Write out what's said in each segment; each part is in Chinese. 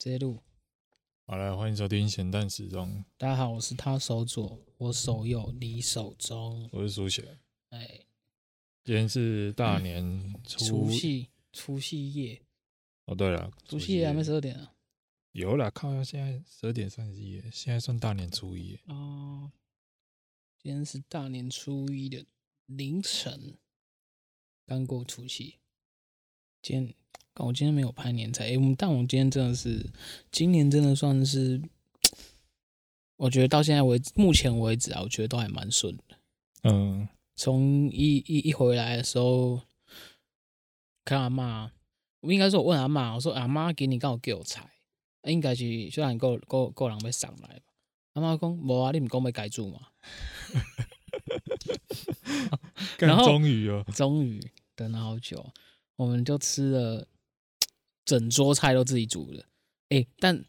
直接录。好了，欢迎收听咸蛋时钟。大家好，我是他手左，我手右，你手中。我是苏雪。哎，今天是大年初除夕，除夕夜。哦，对了，除夕夜还没十二点啊？有了，靠，现在十二点三十一，现在算大年初一。哦，今天是大年初一的凌晨，刚过除夕。今天。我今天没有拍年菜，哎，我们但我们今天真的是，今年真的算是，我觉得到现在为止，目前为止啊，我觉得都还蛮顺的。嗯，从一一一回来的时候，看阿妈，我应该说我问阿妈，我说阿妈给你刚好给我菜，应该是虽然够够够人要上来吧。阿妈讲无啊，你唔讲要改住嘛？然后终于哦，终于等了好久，我们就吃了。整桌菜都自己煮的，哎、欸，但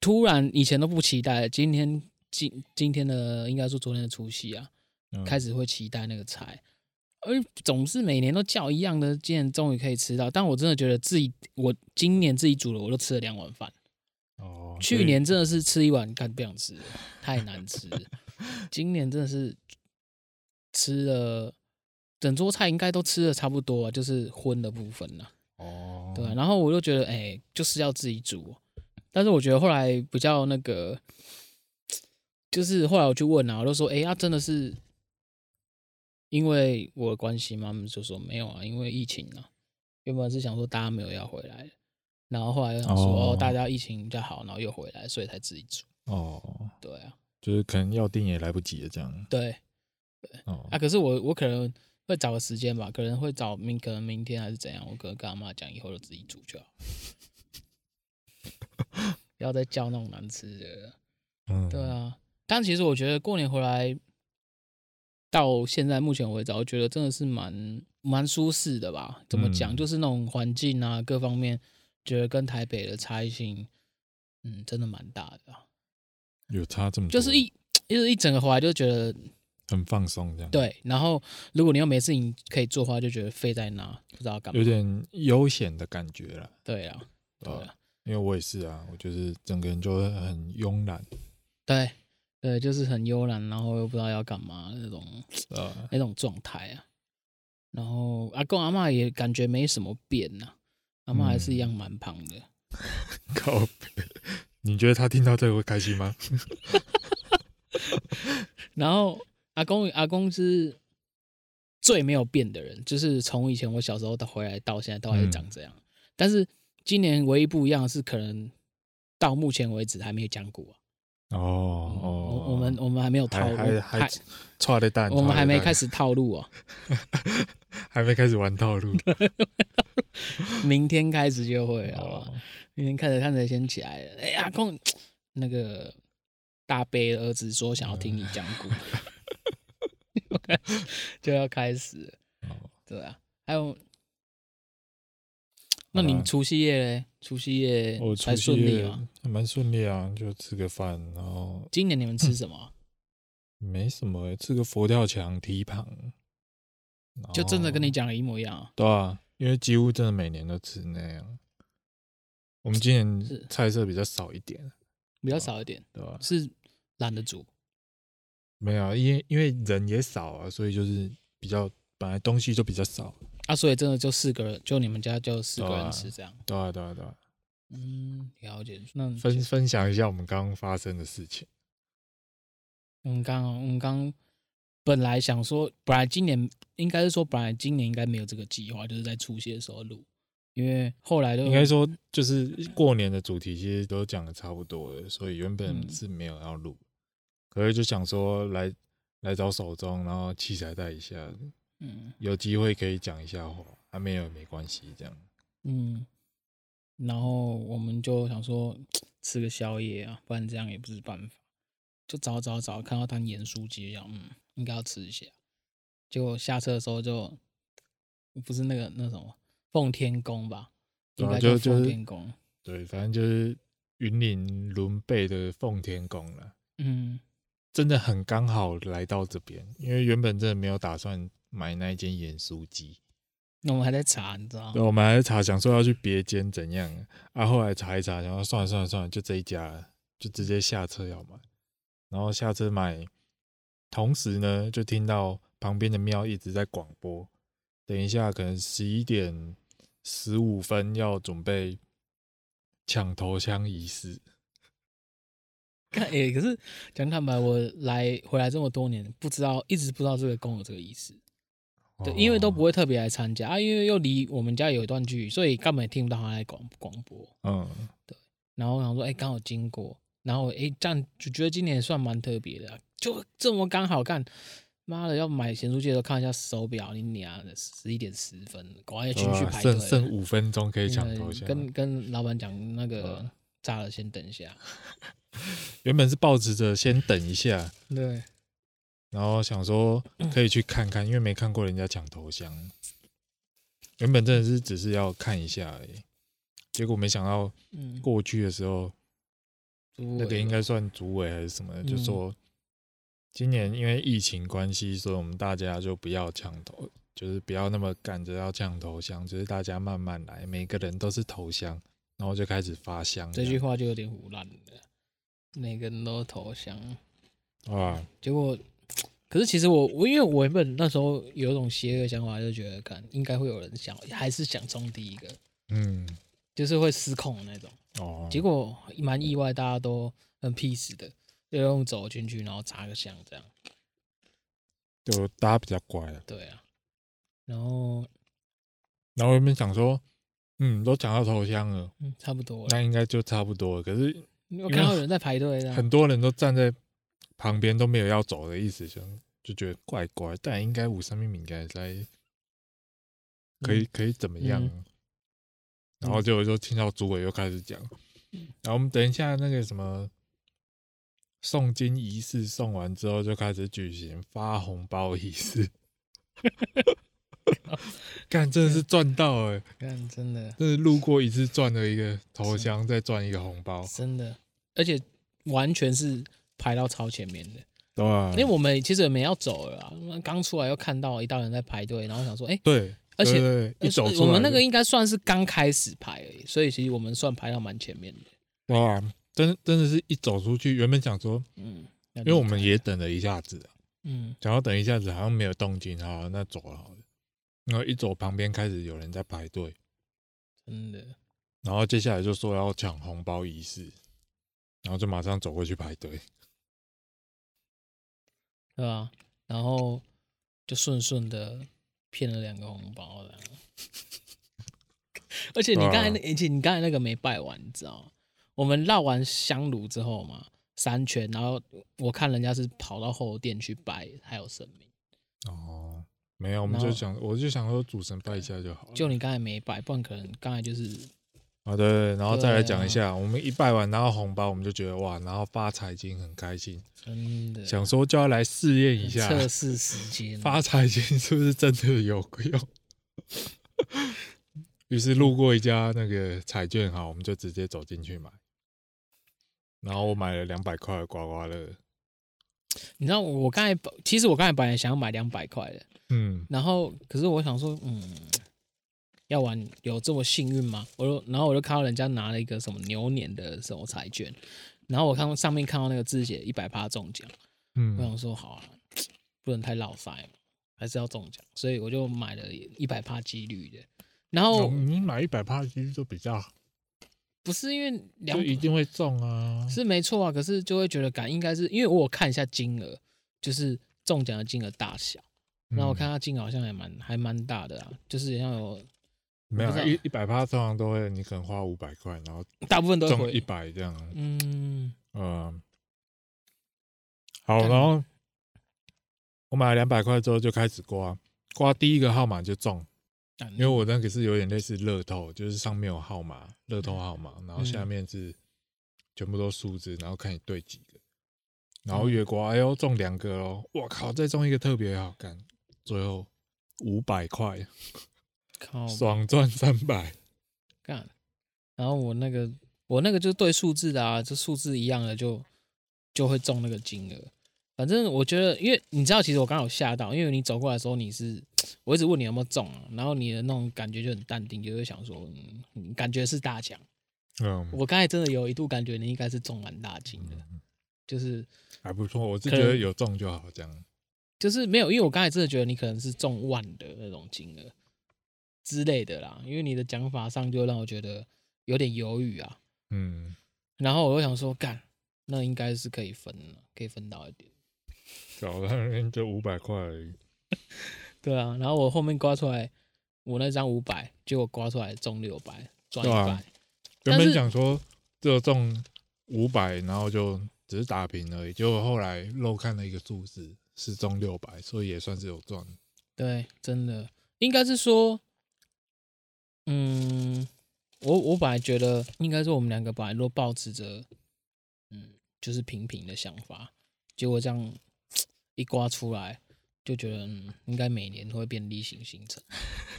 突然以前都不期待，今天今今天的应该说昨天的除夕啊，嗯、开始会期待那个菜，而总是每年都叫一样的，今年终于可以吃到。但我真的觉得自己，我今年自己煮了，我都吃了两碗饭。哦，去年真的是吃一碗，干不想吃，太难吃。今年真的是吃了整桌菜，应该都吃的差不多啊，就是荤的部分了。哦，对，然后我就觉得，哎、欸，就是要自己煮。但是我觉得后来比较那个，就是后来我去问啊，我就说，哎、欸，啊，真的是因为我的关系吗？他们就说没有啊，因为疫情啊。原本是想说大家没有要回来，然后后来又想说，哦，哦，大家疫情比较好，然后又回来，所以才自己煮。哦，对啊，就是可能要订也来不及了，这样。对，对，哦，啊，可是我我可能。会找个时间吧，可能会找明，可能明天还是怎样。我可能跟阿妈讲，以后就自己煮就好，不要再叫那种难吃的了。嗯，对啊。但其实我觉得过年回来到现在目前为止，我觉得真的是蛮蛮舒适的吧？怎么讲？嗯、就是那种环境啊，各方面，觉得跟台北的差异性，嗯，真的蛮大的。有差这么多？就是一，就是一整个回来就觉得。很放松这样。对，然后如果你又没事情可以做的话，就觉得废在那，不知道干嘛。有点悠闲的感觉了。对啊，对啊，因为我也是啊，我就是整个人就会很慵懒。对，对，就是很慵懒，然后又不知道要干嘛那种，呃，那种状态啊。然后阿公阿嬷也感觉没什么变呐，阿嬷还是一样蛮胖的。靠、嗯，你觉得他听到这个会开心吗？然后。阿公，阿公是最没有变的人，就是从以前我小时候到回来到现在都还是长这样。嗯、但是今年唯一不一样的是，可能到目前为止还没有讲过。哦哦，我们我们还没有套路，还还错的蛋，我们还没开始套路哦，还没开始玩套路，明天开始就会了，好吧？明天看着看着先起来了。哎、欸，阿公，那个大伯的儿子说想要听你讲古。嗯 就要开始，对啊，还有，那你除夕夜嘞？除夕夜还顺利吗？还蛮顺利啊，就吃个饭，然后今年你们吃什么？没什么，吃个佛跳墙、蹄膀，就真的跟你讲的一模一样啊。对啊，因为几乎真的每年都吃那样。我们今年菜色比较少一点，比较少一点，对吧？是懒得煮。没有，因为因为人也少啊，所以就是比较本来东西就比较少啊，所以真的就四个人，就你们家就四个人吃这样。对啊，对啊，对啊。嗯，了解。那分分享一下我们刚刚发生的事情。我们刚我们刚本来想说，本来今年应该是说，本来今年应该没有这个计划，就是在除夕的时候录，因为后来都应该说就是过年的主题其实都讲的差不多了，所以原本是没有要录。嗯可是就想说来来找手中，然后器材带一下，嗯，有机会可以讲一下话，还没有没关系这样，嗯，然后我们就想说吃个宵夜啊，不然这样也不是办法，就找找找，看到他盐酥鸡，这样，嗯，应该要吃一下，结果下车的时候就不是那个那什么奉天宫吧，应该就奉天宫，对，反正就是云林仑背的奉天宫了，嗯。真的很刚好来到这边，因为原本真的没有打算买那一间盐酥鸡，那我们还在查，你知道吗？对，我们还在查，想说要去别间怎样啊？后来查一查，然后算了算了算了，就这一家了，就直接下车要买。然后下车买，同时呢，就听到旁边的庙一直在广播，等一下可能十一点十五分要准备抢头香仪式。看，哎，可是讲坦白，我来回来这么多年，不知道一直不知道这个宫有这个意思。对，因为都不会特别来参加啊，因为又离我们家有一段距离，所以根本也听不到他在广广播。嗯，对。然后我想说，哎，刚好经过，然后哎，这样就觉得今年也算蛮特别的，就这么刚好看。妈的，要买咸酥鸡的时候看一下手表，你娘的十一点十分，赶快进去排队。剩剩五分钟可以抢头香。跟跟老板讲，那个炸了，先等一下。原本是抱持着先等一下。对。然后想说可以去看看，因为没看过人家抢头香。原本真的是只是要看一下而已，结果没想到过去的时候，那个应该算主委还是什么，就说今年因为疫情关系，所以我们大家就不要抢头，就是不要那么赶着要抢头香，就是大家慢慢来，每个人都是头香，然后就开始发香。这句话就有点胡乱了，每个人都是头香啊，结果。可是其实我我因为我原本那时候有一种邪恶想法，就觉得看应该会有人想，还是想冲第一个，嗯，就是会失控的那种。哦，结果蛮意外，大家都很 peace 的，就用走进去，然后插个香这样，就大家比较乖了。对啊，然后然后原本想说，嗯，都讲到头香了，嗯，差不多，那应该就差不多了。可是我看到有人在排队，很多人都站在。旁边都没有要走的意思，就就觉得怪怪，但应该五三米应该在可以可以怎么样？嗯、然后就就听到主委又开始讲，嗯、然后我们等一下那个什么送金仪式送完之后，就开始举行发红包仪式。干真的是赚到哎！干真的，真是路过一次赚了一个头香，再赚一个红包，真的，而且完全是。排到超前面的，对啊，因为我们其实也没要走了啊，刚出来又看到一大人在排队，然后想说，哎，对，而且一走我们那个应该算是刚开始排而已，所以其实我们算排到蛮前面的。哇，真真的是一走出去，原本想说，嗯，因为我们也等了一下子，嗯，想要等一下子，好像没有动静，好，那走了好了，然后一走旁边开始有人在排队，真的，然后接下来就说要抢红包仪式，然后就马上走过去排队。对啊？然后就顺顺的骗了两个红包了。而且你刚才那，而且你刚才那个没拜完，你知道吗？我们绕完香炉之后嘛，三圈，然后我看人家是跑到后殿去拜，还有神明。哦，没有，我们就想，我就想说主神拜一下就好了。就你刚才没拜，不然可能刚才就是。好的，然后再来讲一下，啊、我们一拜完拿到红包，我们就觉得哇，然后发财金很开心，真的想说就要来试验一下测试时间，发财金是不是真的有用？于是路过一家那个彩券行，我们就直接走进去买，然后我买了两百块的刮刮乐。你知道我刚才其实我刚才本来想要买两百块的，嗯，然后可是我想说，嗯。要玩有这么幸运吗？我就然后我就看到人家拿了一个什么牛年的什么彩券，然后我看上面看到那个字写一百趴中奖，嗯，我想说好啊，不能太老塞嘛，还是要中奖，所以我就买了一百趴几率的。然后你买一百趴几率就比较不是因为两就一定会中啊，是没错啊，可是就会觉得感应该是因为我有看一下金额，就是中奖的金额大小，然后我看他金额好像也蛮还蛮大的啊，就是像有。没有一一百趴通常都会，你可能花五百块，然后大部分都中一百这样。嗯。嗯，好，然后我买了两百块之后就开始刮，刮第一个号码就中，因为我那个是有点类似乐透，就是上面有号码，乐透号码，然后下面是全部都数字，然后看你对几个，然后越刮，哎呦中两个喽，我靠，再中一个特别好看，最后五百块。靠 爽赚三百，干，然后我那个我那个就是对数字的啊，就数字一样的就就会中那个金额。反正我觉得，因为你知道，其实我刚好吓到，因为你走过来的时候你是我一直问你有没有中，然后你的那种感觉就很淡定，就会想说，嗯，感觉是大奖。嗯，我刚才真的有一度感觉你应该是中蛮大金的，就是还不错。我是觉得有中就好，这样。就是没有，因为我刚才真的觉得你可能是中万的那种金额之类的啦，因为你的讲法上就让我觉得有点犹豫啊。嗯，然后我又想说，干，那应该是可以分了，可以分到一点。搞了，就五百块而已。对啊，然后我后面刮出来，我那张五百，结果刮出来中六百，赚一百。原本想说就中五百，然后就只是打平而已，结果后来漏看了一个数字是中六百，所以也算是有赚。对，真的应该是说，嗯，我我本来觉得应该是我们两个本来都抱持着，嗯，就是平平的想法，结果这样一刮出来。就觉得嗯，应该每年都会变例行行程，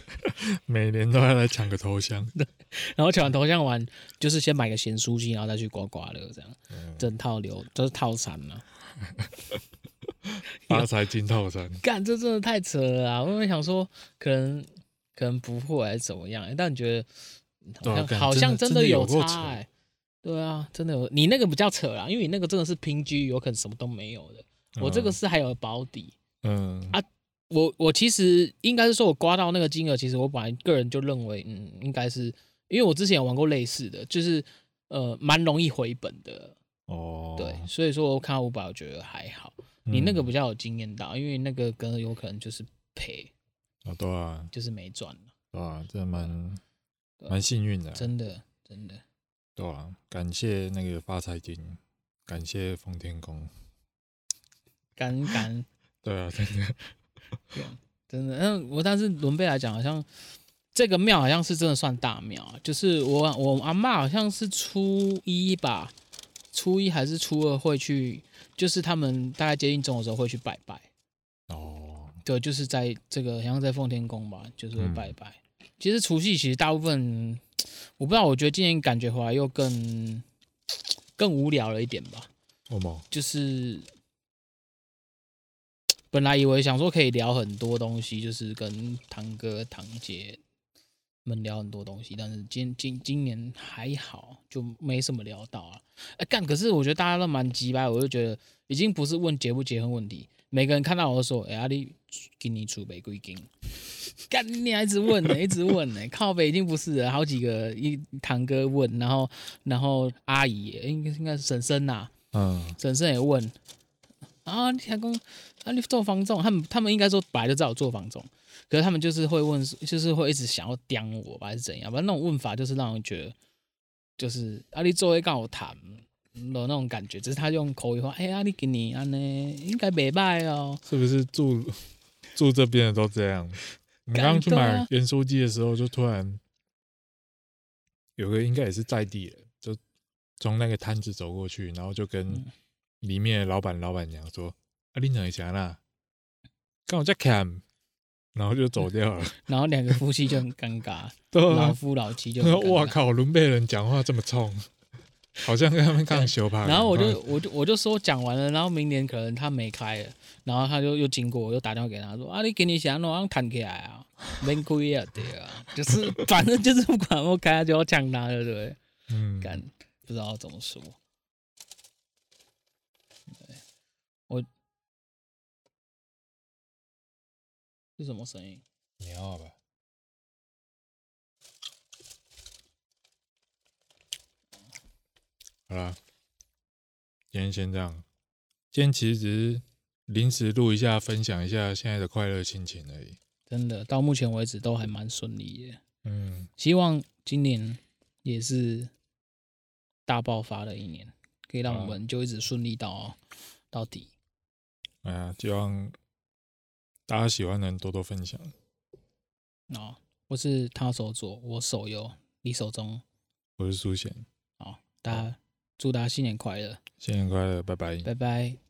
每年都要来抢个头像。对，然后抢完头像完，就是先买个咸酥鸡，然后再去刮刮乐，这样，嗯、整套流都是套餐嘛。发财金套餐，干这真的太扯了啊！我原本想说，可能可能不会还是怎么样，但你觉得好像好像真的有差哎、欸。对啊，真的有，你那个比较扯啦，因为你那个真的是平居，有可能什么都没有的。我这个是还有保底。嗯啊，我我其实应该是说，我刮到那个金额，其实我本来个人就认为，嗯，应该是因为我之前有玩过类似的，就是呃，蛮容易回本的哦。对，所以说我看到五百，我觉得还好。你那个比较有经验到，因为那个可能有可能就是赔哦，对啊，就是没赚了，对啊，这蛮蛮幸运的，真的真的，对啊，感谢那个发财金，感谢奉天宫，感感。对啊，真的，真的。嗯，我但是伦贝来讲，好像这个庙好像是真的算大庙，就是我我阿嬷好像是初一吧，初一还是初二会去，就是他们大概接近中午的时候会去拜拜。哦，对，就是在这个好像在奉天宫吧，就是会拜拜。嗯、其实除夕其实大部分我不知道，我觉得今年感觉回来又更更无聊了一点吧。哦吗就是。本来以为想说可以聊很多东西，就是跟堂哥堂姐们聊很多东西，但是今今今年还好，就没什么聊到啊。哎干，可是我觉得大家都蛮急吧，我就觉得已经不是问结不结婚问题，每个人看到我都说，哎、欸，阿你给你储备几金？干，你还一直问呢，一直问呢，靠北已经不是了，好几个一堂哥问，然后然后阿姨应该应该是婶婶呐，嗯，婶婶也问。啊，你还讲啊？你做房仲，他们他们应该说本来就知道我做房仲，可是他们就是会问，就是会一直想要刁我吧，还是怎样？反正那种问法就是让人觉得，就是啊，你做会跟我谈的那种感觉，只是他用口语话，哎、欸、呀，你给你安呢，应该没卖哦。是不是住住这边的都这样？你刚刚去买盐酥鸡的时候，就突然有个应该也是在地的，就从那个摊子走过去，然后就跟。嗯里面的老板、老板娘说：“啊，你哪一家啦？跟我在看，然后就走掉了。然后两个夫妻就很尴尬，老夫老妻就哇靠，伦贝人讲话这么冲，好像跟他们刚修吧。然后我就我就我就说讲完了，然后明年可能他没开了，然后他就又经过，我又打电话给他说：啊，你给你想弄让弹起来啊，没亏啊，对啊，就是 反正就是不管我开，就要抢他，对不对？嗯，干不知道怎么说。”是什么声音？鸟吧。好啦，今天先这样。今天其实只是临时录一下，分享一下现在的快乐心情而已。真的，到目前为止都还蛮顺利的。嗯，希望今年也是大爆发的一年，可以让我们就一直顺利到、啊、到底。哎呀，希望。大家喜欢的人多多分享。哦，我是他手左，我手右，你手中。我是苏贤。好，大家祝大家新年快乐！新年快乐，拜拜，拜拜。